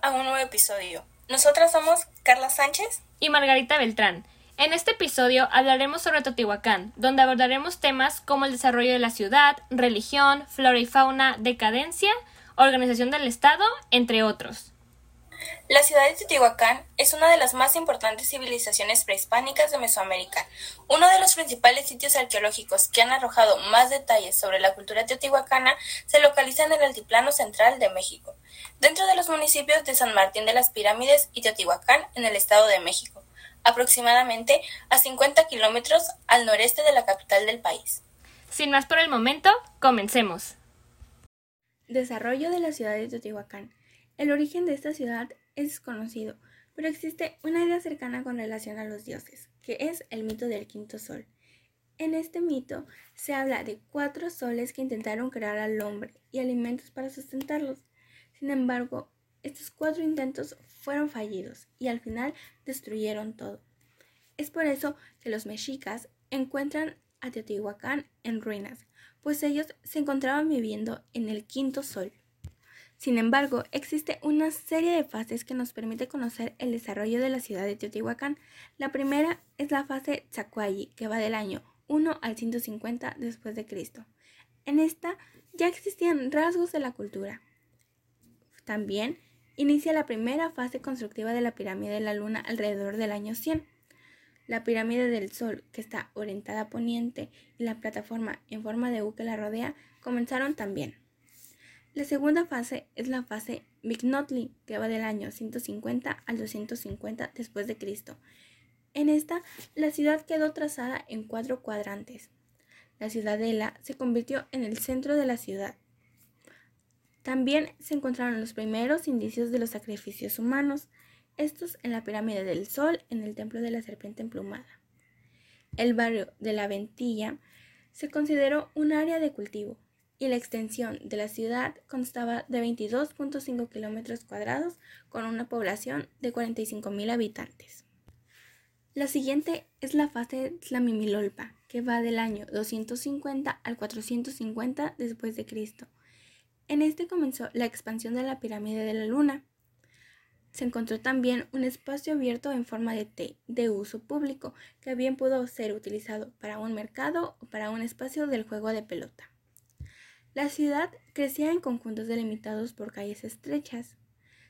A un nuevo episodio. Nosotras somos Carla Sánchez y Margarita Beltrán. En este episodio hablaremos sobre Teotihuacán, donde abordaremos temas como el desarrollo de la ciudad, religión, flora y fauna, decadencia, organización del Estado, entre otros. La ciudad de Teotihuacán es una de las más importantes civilizaciones prehispánicas de Mesoamérica. Uno de los principales sitios arqueológicos que han arrojado más detalles sobre la cultura teotihuacana se localiza en el altiplano central de México, dentro de los municipios de San Martín de las Pirámides y Teotihuacán en el Estado de México, aproximadamente a 50 kilómetros al noreste de la capital del país. Sin más por el momento, comencemos. Desarrollo de la ciudad de Teotihuacán. El origen de esta ciudad es desconocido, pero existe una idea cercana con relación a los dioses, que es el mito del quinto sol. En este mito se habla de cuatro soles que intentaron crear al hombre y alimentos para sustentarlos. Sin embargo, estos cuatro intentos fueron fallidos y al final destruyeron todo. Es por eso que los mexicas encuentran a Teotihuacán en ruinas, pues ellos se encontraban viviendo en el quinto sol. Sin embargo, existe una serie de fases que nos permite conocer el desarrollo de la ciudad de Teotihuacán. La primera es la fase Tzacuayi, que va del año 1 al 150 después de Cristo. En esta ya existían rasgos de la cultura. También inicia la primera fase constructiva de la pirámide de la luna alrededor del año 100. La pirámide del Sol, que está orientada a poniente, y la plataforma en forma de U que la rodea, comenzaron también. La segunda fase es la fase Mignotli, que va del año 150 al 250 después de Cristo. En esta, la ciudad quedó trazada en cuatro cuadrantes. La ciudadela se convirtió en el centro de la ciudad. También se encontraron los primeros indicios de los sacrificios humanos, estos en la pirámide del Sol, en el templo de la serpiente emplumada. El barrio de la Ventilla se consideró un área de cultivo, y la extensión de la ciudad constaba de 22.5 kilómetros cuadrados con una población de 45.000 habitantes. La siguiente es la fase Tlamimilolpa, que va del año 250 al 450 después de Cristo. En este comenzó la expansión de la pirámide de la luna. Se encontró también un espacio abierto en forma de T de uso público, que bien pudo ser utilizado para un mercado o para un espacio del juego de pelota. La ciudad crecía en conjuntos delimitados por calles estrechas.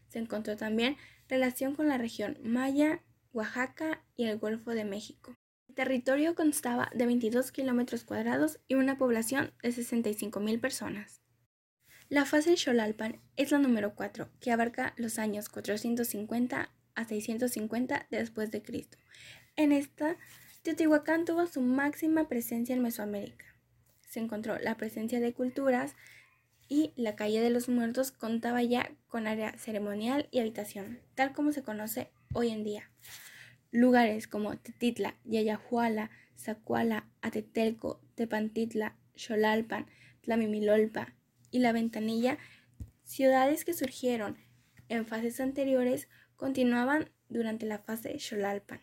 Se encontró también relación con la región Maya, Oaxaca y el Golfo de México. El territorio constaba de 22 kilómetros cuadrados y una población de 65.000 personas. La fase Xolalpan es la número 4, que abarca los años 450 a 650 después de Cristo. En esta, Teotihuacán tuvo su máxima presencia en Mesoamérica se encontró la presencia de culturas y la calle de los muertos contaba ya con área ceremonial y habitación, tal como se conoce hoy en día. Lugares como Tetitla, Yayahuala, Zacuala, Atetelco, Tepantitla, Xolalpan, Tlamimilolpa y La Ventanilla, ciudades que surgieron en fases anteriores, continuaban durante la fase Xolalpan.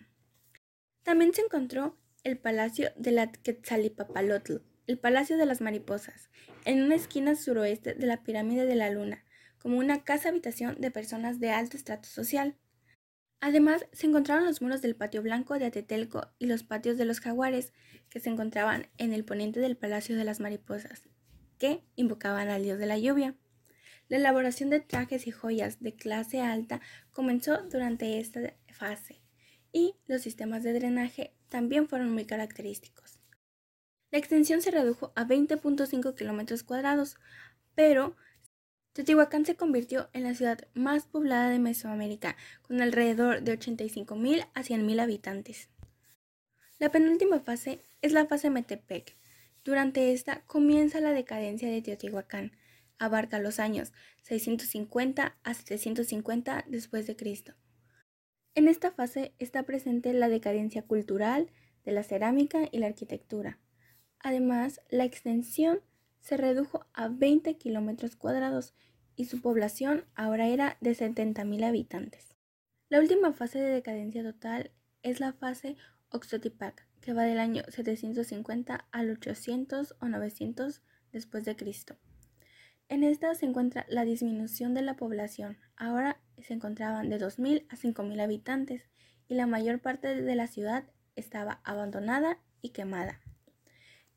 También se encontró el Palacio de la Quetzalipapalotl, el Palacio de las Mariposas, en una esquina suroeste de la Pirámide de la Luna, como una casa habitación de personas de alto estrato social. Además, se encontraron los muros del Patio Blanco de Atetelco y los patios de los jaguares, que se encontraban en el poniente del Palacio de las Mariposas, que invocaban al dios de la lluvia. La elaboración de trajes y joyas de clase alta comenzó durante esta fase, y los sistemas de drenaje también fueron muy característicos. La extensión se redujo a 20.5 kilómetros cuadrados, pero Teotihuacán se convirtió en la ciudad más poblada de Mesoamérica, con alrededor de 85.000 a 100.000 habitantes. La penúltima fase es la fase Metepec. Durante esta comienza la decadencia de Teotihuacán. Abarca los años 650 a 750 después de Cristo. En esta fase está presente la decadencia cultural de la cerámica y la arquitectura. Además, la extensión se redujo a 20 kilómetros cuadrados y su población ahora era de 70.000 habitantes. La última fase de decadencia total es la fase Oxotipac, que va del año 750 al 800 o 900 después de Cristo. En esta se encuentra la disminución de la población. Ahora se encontraban de 2.000 a 5.000 habitantes y la mayor parte de la ciudad estaba abandonada y quemada.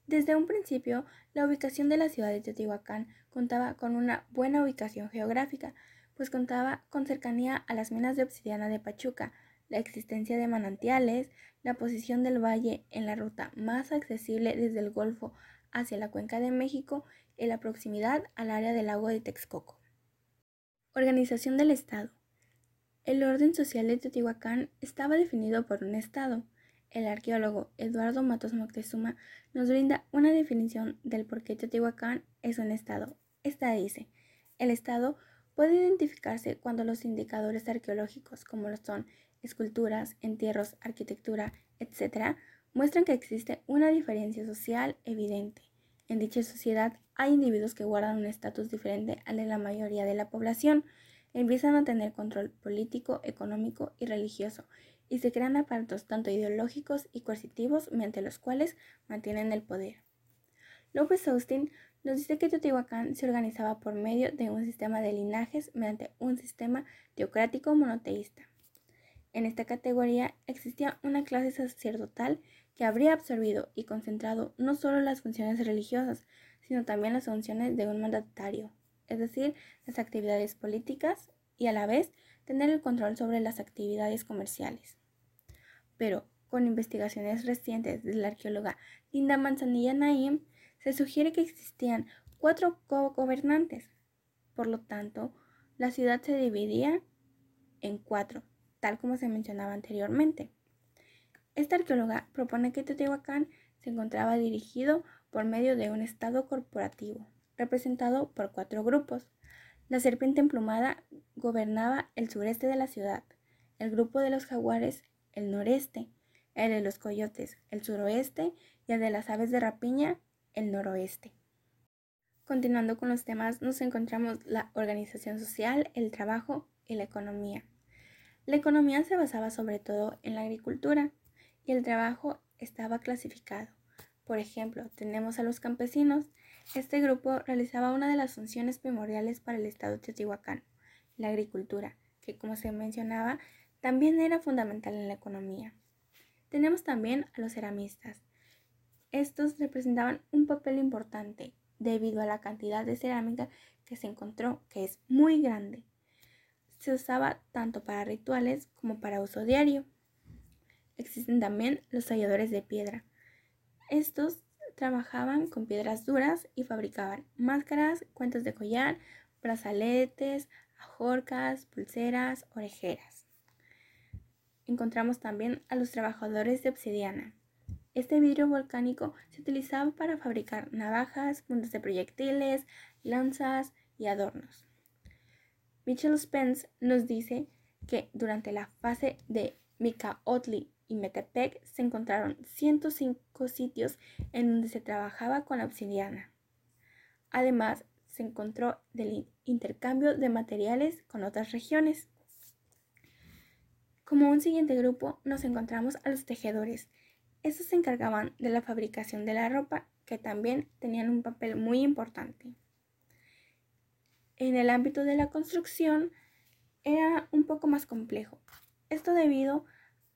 Desde un principio, la ubicación de la ciudad de Teotihuacán contaba con una buena ubicación geográfica, pues contaba con cercanía a las minas de obsidiana de Pachuca, la existencia de manantiales, la posición del valle en la ruta más accesible desde el Golfo hacia la cuenca de México y la proximidad al área del lago de Texcoco. Organización del Estado. El orden social de Teotihuacán estaba definido por un Estado. El arqueólogo Eduardo Matos Moctezuma nos brinda una definición del por qué Teotihuacán es un Estado. Esta dice, el Estado puede identificarse cuando los indicadores arqueológicos, como lo son esculturas, entierros, arquitectura, etc., muestran que existe una diferencia social evidente. En dicha sociedad hay individuos que guardan un estatus diferente al de la mayoría de la población, empiezan a tener control político, económico y religioso, y se crean aparatos tanto ideológicos y coercitivos mediante los cuales mantienen el poder. López Austin nos dice que Teotihuacán se organizaba por medio de un sistema de linajes mediante un sistema teocrático monoteísta. En esta categoría existía una clase sacerdotal que habría absorbido y concentrado no solo las funciones religiosas, sino también las funciones de un mandatario, es decir, las actividades políticas y a la vez tener el control sobre las actividades comerciales. Pero con investigaciones recientes de la arqueóloga Linda Manzanilla Naim, se sugiere que existían cuatro gobernantes. Por lo tanto, la ciudad se dividía en cuatro, tal como se mencionaba anteriormente. Esta arqueóloga propone que Teotihuacán se encontraba dirigido por medio de un estado corporativo, representado por cuatro grupos. La serpiente emplumada gobernaba el sureste de la ciudad, el grupo de los jaguares el noreste, el de los coyotes el suroeste y el de las aves de rapiña el noroeste. Continuando con los temas, nos encontramos la organización social, el trabajo y la economía. La economía se basaba sobre todo en la agricultura y el trabajo estaba clasificado. Por ejemplo, tenemos a los campesinos. Este grupo realizaba una de las funciones primordiales para el Estado de Teotihuacán, la agricultura, que como se mencionaba, también era fundamental en la economía. Tenemos también a los ceramistas. Estos representaban un papel importante debido a la cantidad de cerámica que se encontró, que es muy grande se usaba tanto para rituales como para uso diario. Existen también los talladores de piedra. Estos trabajaban con piedras duras y fabricaban máscaras, cuentos de collar, brazaletes, ajorcas, pulseras, orejeras. Encontramos también a los trabajadores de obsidiana. Este vidrio volcánico se utilizaba para fabricar navajas, puntas de proyectiles, lanzas y adornos. Michel Spence nos dice que durante la fase de Micaotli y Metepec se encontraron 105 sitios en donde se trabajaba con la obsidiana. Además, se encontró del intercambio de materiales con otras regiones. Como un siguiente grupo nos encontramos a los tejedores. Estos se encargaban de la fabricación de la ropa, que también tenían un papel muy importante en el ámbito de la construcción era un poco más complejo. Esto debido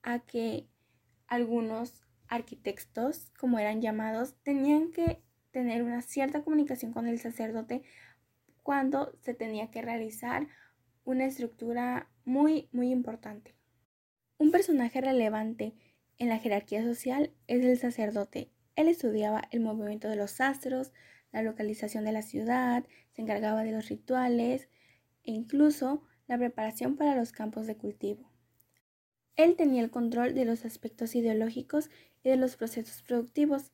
a que algunos arquitectos, como eran llamados, tenían que tener una cierta comunicación con el sacerdote cuando se tenía que realizar una estructura muy, muy importante. Un personaje relevante en la jerarquía social es el sacerdote. Él estudiaba el movimiento de los astros, la localización de la ciudad, se encargaba de los rituales e incluso la preparación para los campos de cultivo. Él tenía el control de los aspectos ideológicos y de los procesos productivos,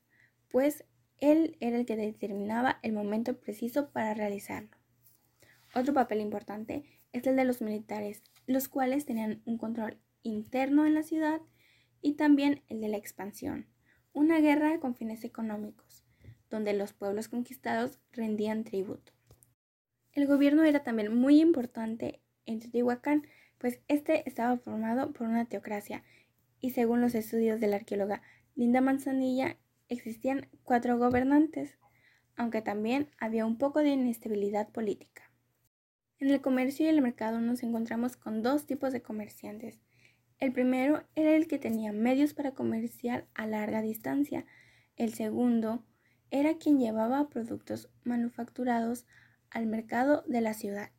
pues él era el que determinaba el momento preciso para realizarlo. Otro papel importante es el de los militares, los cuales tenían un control interno en la ciudad y también el de la expansión, una guerra con fines económicos donde los pueblos conquistados rendían tributo. El gobierno era también muy importante en Teotihuacán, pues este estaba formado por una teocracia y según los estudios de la arqueóloga Linda Manzanilla existían cuatro gobernantes. aunque también había un poco de inestabilidad política. En el comercio y el mercado nos encontramos con dos tipos de comerciantes. El primero era el que tenía medios para comerciar a larga distancia. El segundo era quien llevaba productos manufacturados al mercado de la ciudad.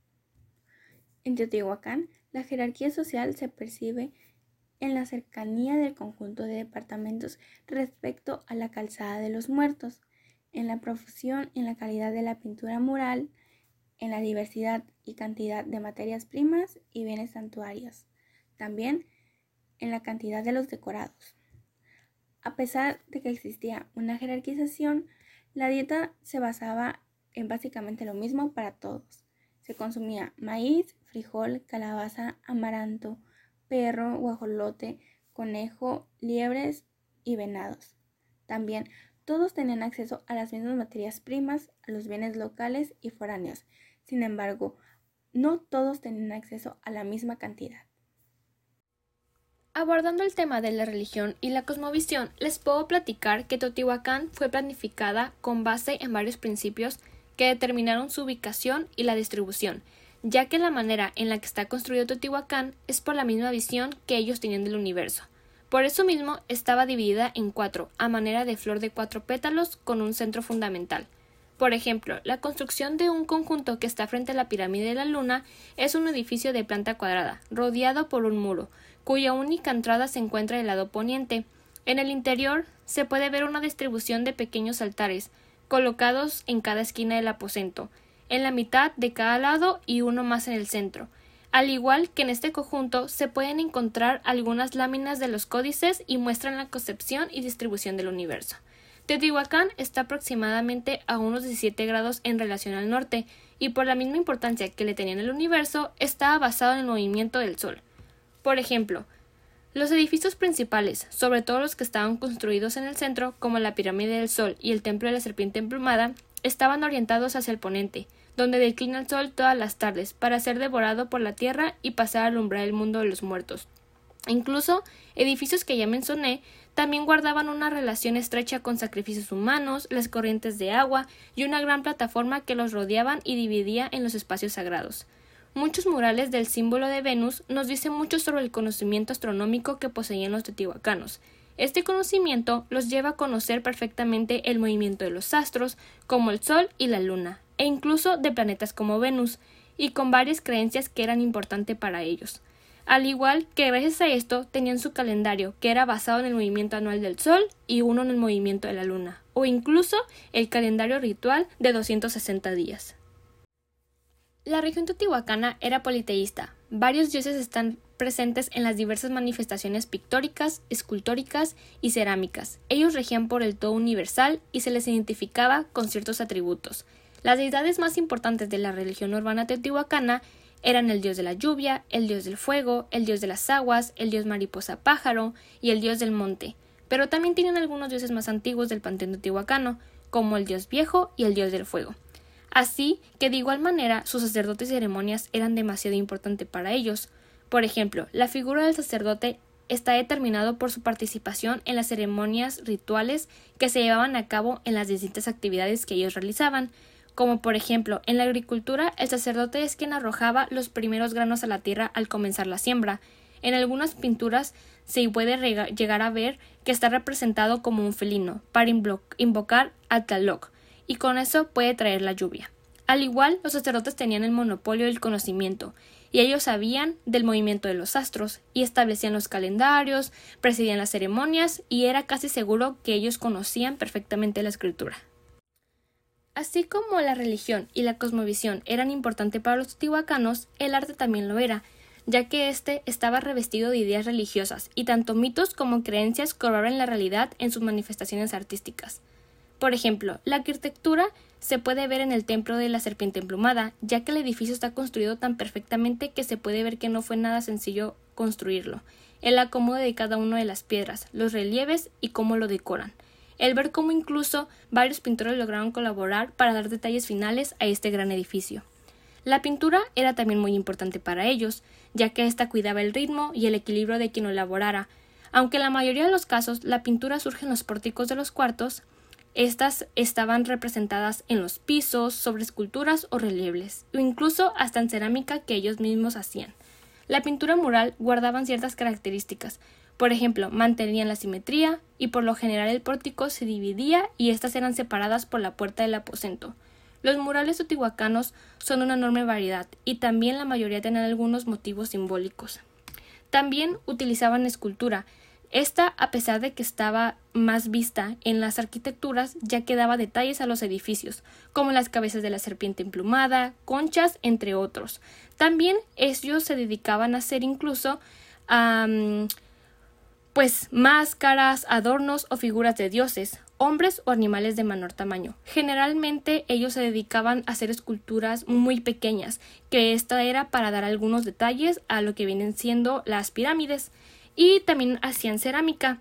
En Teotihuacán, la jerarquía social se percibe en la cercanía del conjunto de departamentos respecto a la calzada de los muertos, en la profusión en la calidad de la pintura mural, en la diversidad y cantidad de materias primas y bienes santuarios, también en la cantidad de los decorados. A pesar de que existía una jerarquización, la dieta se basaba en básicamente lo mismo para todos. Se consumía maíz, frijol, calabaza, amaranto, perro, guajolote, conejo, liebres y venados. También todos tenían acceso a las mismas materias primas, a los bienes locales y foráneos. Sin embargo, no todos tenían acceso a la misma cantidad. Abordando el tema de la religión y la cosmovisión, les puedo platicar que Teotihuacán fue planificada con base en varios principios que determinaron su ubicación y la distribución, ya que la manera en la que está construido Teotihuacán es por la misma visión que ellos tenían del universo. Por eso mismo estaba dividida en cuatro, a manera de flor de cuatro pétalos con un centro fundamental. Por ejemplo, la construcción de un conjunto que está frente a la pirámide de la Luna es un edificio de planta cuadrada, rodeado por un muro, cuya única entrada se encuentra del lado poniente. En el interior se puede ver una distribución de pequeños altares, colocados en cada esquina del aposento, en la mitad de cada lado y uno más en el centro. Al igual que en este conjunto se pueden encontrar algunas láminas de los códices y muestran la concepción y distribución del universo. Teotihuacán está aproximadamente a unos 17 grados en relación al norte, y por la misma importancia que le tenían el universo, estaba basado en el movimiento del Sol. Por ejemplo, los edificios principales, sobre todo los que estaban construidos en el centro, como la pirámide del Sol y el templo de la serpiente emplumada, estaban orientados hacia el ponente, donde declina el sol todas las tardes, para ser devorado por la tierra y pasar a alumbrar el mundo de los muertos. Incluso edificios que ya mencioné también guardaban una relación estrecha con sacrificios humanos, las corrientes de agua y una gran plataforma que los rodeaban y dividía en los espacios sagrados. Muchos murales del símbolo de Venus nos dicen mucho sobre el conocimiento astronómico que poseían los teotihuacanos. Este conocimiento los lleva a conocer perfectamente el movimiento de los astros, como el Sol y la Luna, e incluso de planetas como Venus, y con varias creencias que eran importantes para ellos. Al igual que gracias a esto tenían su calendario, que era basado en el movimiento anual del Sol y uno en el movimiento de la Luna, o incluso el calendario ritual de 260 días. La región teotihuacana era politeísta. Varios dioses están presentes en las diversas manifestaciones pictóricas, escultóricas y cerámicas. Ellos regían por el todo universal y se les identificaba con ciertos atributos. Las deidades más importantes de la religión urbana teotihuacana eran el dios de la lluvia, el dios del fuego, el dios de las aguas, el dios mariposa pájaro y el dios del monte. Pero también tienen algunos dioses más antiguos del panteón teotihuacano, como el dios viejo y el dios del fuego. Así que de igual manera sus sacerdotes y ceremonias eran demasiado importantes para ellos. Por ejemplo, la figura del sacerdote está determinado por su participación en las ceremonias rituales que se llevaban a cabo en las distintas actividades que ellos realizaban, como por ejemplo en la agricultura el sacerdote es quien arrojaba los primeros granos a la tierra al comenzar la siembra. En algunas pinturas se puede llegar a ver que está representado como un felino para invocar a Tlaloc, y con eso puede traer la lluvia. Al igual, los sacerdotes tenían el monopolio del conocimiento, y ellos sabían del movimiento de los astros, y establecían los calendarios, presidían las ceremonias, y era casi seguro que ellos conocían perfectamente la escritura. Así como la religión y la cosmovisión eran importantes para los teotihuacanos, el arte también lo era, ya que éste estaba revestido de ideas religiosas, y tanto mitos como creencias corroboran la realidad en sus manifestaciones artísticas. Por ejemplo, la arquitectura se puede ver en el templo de la serpiente emplumada, ya que el edificio está construido tan perfectamente que se puede ver que no fue nada sencillo construirlo. El acomodo de cada una de las piedras, los relieves y cómo lo decoran. El ver cómo incluso varios pintores lograron colaborar para dar detalles finales a este gran edificio. La pintura era también muy importante para ellos, ya que ésta cuidaba el ritmo y el equilibrio de quien lo elaborara. Aunque en la mayoría de los casos la pintura surge en los pórticos de los cuartos, Estas estaban representadas en los pisos, sobre esculturas o relieves, o incluso hasta en cerámica que ellos mismos hacían. La pintura mural guardaban ciertas características, por ejemplo, mantenían la simetría y por lo general el pórtico se dividía y éstas eran separadas por la puerta del aposento. Los murales teotihuacanos son una enorme variedad y también la mayoría tienen algunos motivos simbólicos. También utilizaban escultura. Esta, a pesar de que estaba más vista en las arquitecturas, ya que daba detalles a los edificios, como las cabezas de la serpiente emplumada, conchas, entre otros. También ellos se dedicaban a hacer incluso pues máscaras, adornos o figuras de dioses, hombres o animales de menor tamaño. Generalmente ellos se dedicaban a hacer esculturas muy pequeñas, que esta era para dar algunos detalles a lo que vienen siendo las pirámides, y también hacían cerámica.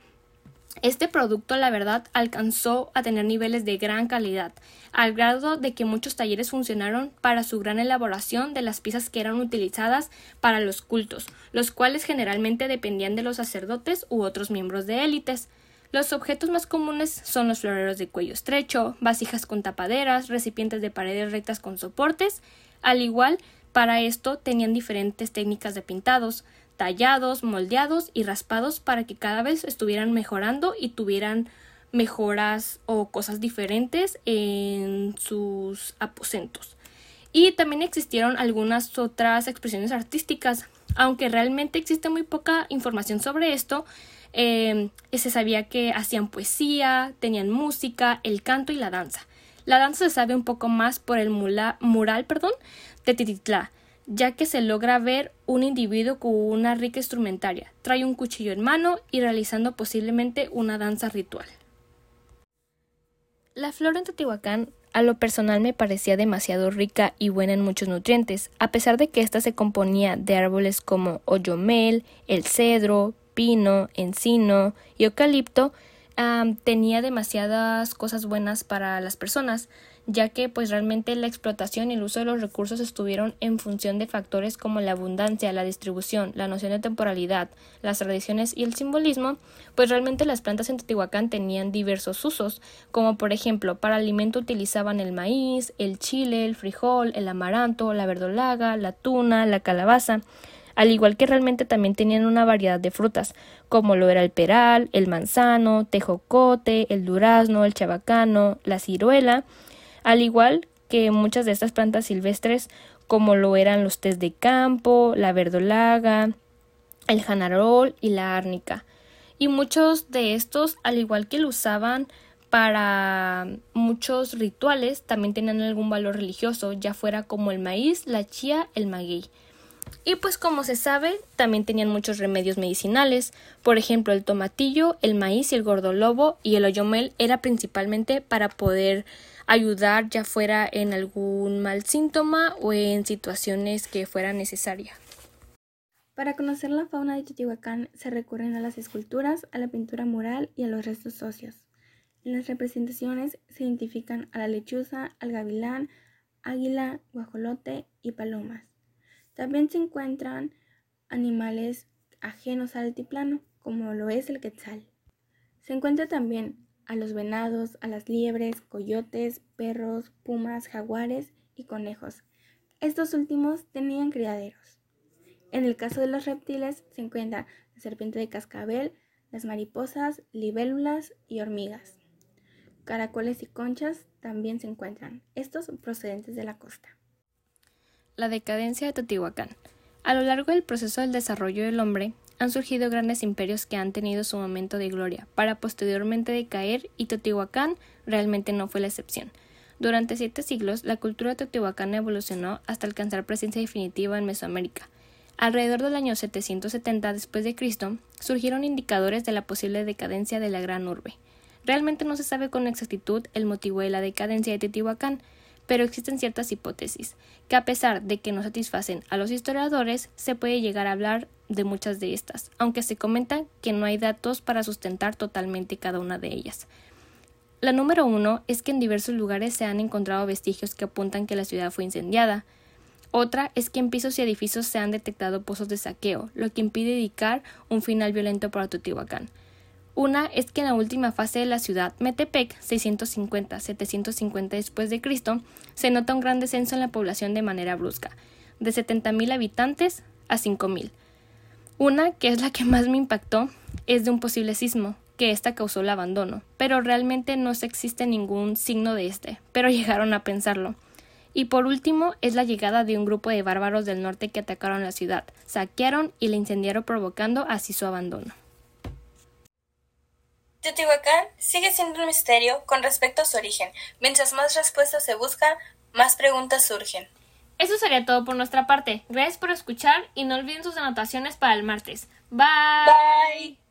Este producto, la verdad, alcanzó a tener niveles de gran calidad, al grado de que muchos talleres funcionaron para su gran elaboración de las piezas que eran utilizadas para los cultos, los cuales generalmente dependían de los sacerdotes u otros miembros de élites. Los objetos más comunes son los floreros de cuello estrecho, vasijas con tapaderas, recipientes de paredes rectas con soportes, al igual para esto tenían diferentes técnicas de pintados, tallados, moldeados y raspados para que cada vez estuvieran mejorando y tuvieran mejoras o cosas diferentes en sus aposentos. Y también existieron algunas otras expresiones artísticas, aunque realmente existe muy poca información sobre esto. Eh, se sabía que hacían poesía, tenían música, el canto y la danza. La danza se sabe un poco más por el mural perdón, de Tititlá, ya que se logra ver un individuo con una rica instrumentaria, trae un cuchillo en mano y realizando posiblemente una danza ritual. La flora en Teotihuacán a lo personal me parecía demasiado rica y buena en muchos nutrientes, a pesar de que ésta se componía de árboles como oyomel, el cedro, pino, encino y eucalipto, tenía demasiadas cosas buenas para las personas, ya que pues realmente la explotación y el uso de los recursos estuvieron en función de factores como la abundancia, la distribución, la noción de temporalidad, las tradiciones y el simbolismo, pues realmente las plantas en Teotihuacán tenían diversos usos, como por ejemplo para alimento utilizaban el maíz, el chile, el frijol, el amaranto, la verdolaga, la tuna, la calabaza, al igual que realmente también tenían una variedad de frutas, como lo era el peral, el manzano, tejocote, el durazno, el chabacano, la ciruela, al igual que muchas de estas plantas silvestres como lo eran los tés de campo, la verdolaga, el janarol y la árnica. Y muchos de estos, al igual que lo usaban para muchos rituales, también tenían algún valor religioso, ya fuera como el maíz, la chía, el maguey. Y pues como se sabe, también tenían muchos remedios medicinales, por ejemplo el tomatillo, el maíz y el gordolobo y el oyomel era principalmente para poder ayudar ya fuera en algún mal síntoma o en situaciones que fuera necesaria. Para conocer la fauna de Teotihuacán se recurren a las esculturas, a la pintura mural y a los restos óseos. En las representaciones se identifican a la lechuza, al gavilán, águila, guajolote y palomas. También se encuentran animales ajenos al altiplano, como lo es el quetzal. Se encuentra también a los venados, a las liebres, coyotes, perros, pumas, jaguares y conejos. Estos últimos tenían criaderos. En el caso de los reptiles se encuentra la serpiente de cascabel, las mariposas, libélulas y hormigas. Caracoles y conchas también se encuentran, estos procedentes de la costa. La decadencia de Teotihuacán. A lo largo del proceso del desarrollo del hombre, han surgido grandes imperios que han tenido su momento de gloria, para posteriormente decaer, y Teotihuacán realmente no fue la excepción. Durante siete siglos, la cultura teotihuacana evolucionó hasta alcanzar presencia definitiva en Mesoamérica. Alrededor del año 770 después de Cristo, surgieron indicadores de la posible decadencia de la gran urbe. Realmente no se sabe con exactitud el motivo de la decadencia de Teotihuacán, pero existen ciertas hipótesis, que a pesar de que no satisfacen a los historiadores, se puede llegar a hablar de muchas de estas, aunque se comenta que no hay datos para sustentar totalmente cada una de ellas. La número uno es que en diversos lugares se han encontrado vestigios que apuntan que la ciudad fue incendiada. Otra es que en pisos y edificios se han detectado pozos de saqueo, lo que impide indicar un final violento para Teotihuacán. Una es que en la última fase de la ciudad, Metepec, 650-750 después de Cristo, se nota un gran descenso en la población de manera brusca, de 70.000 habitantes a 5.000. Una, que es la que más me impactó, es de un posible sismo, que ésta causó el abandono, pero realmente no se existe ningún signo de este, pero llegaron a pensarlo. Y por último es la llegada de un grupo de bárbaros del norte que atacaron la ciudad, saquearon y la incendiaron provocando así su abandono. Teotihuacán sigue siendo un misterio con respecto a su origen. Mientras más respuestas se buscan, más preguntas surgen. Eso sería todo por nuestra parte. Gracias por escuchar y no olviden sus anotaciones para el martes. Bye. Bye.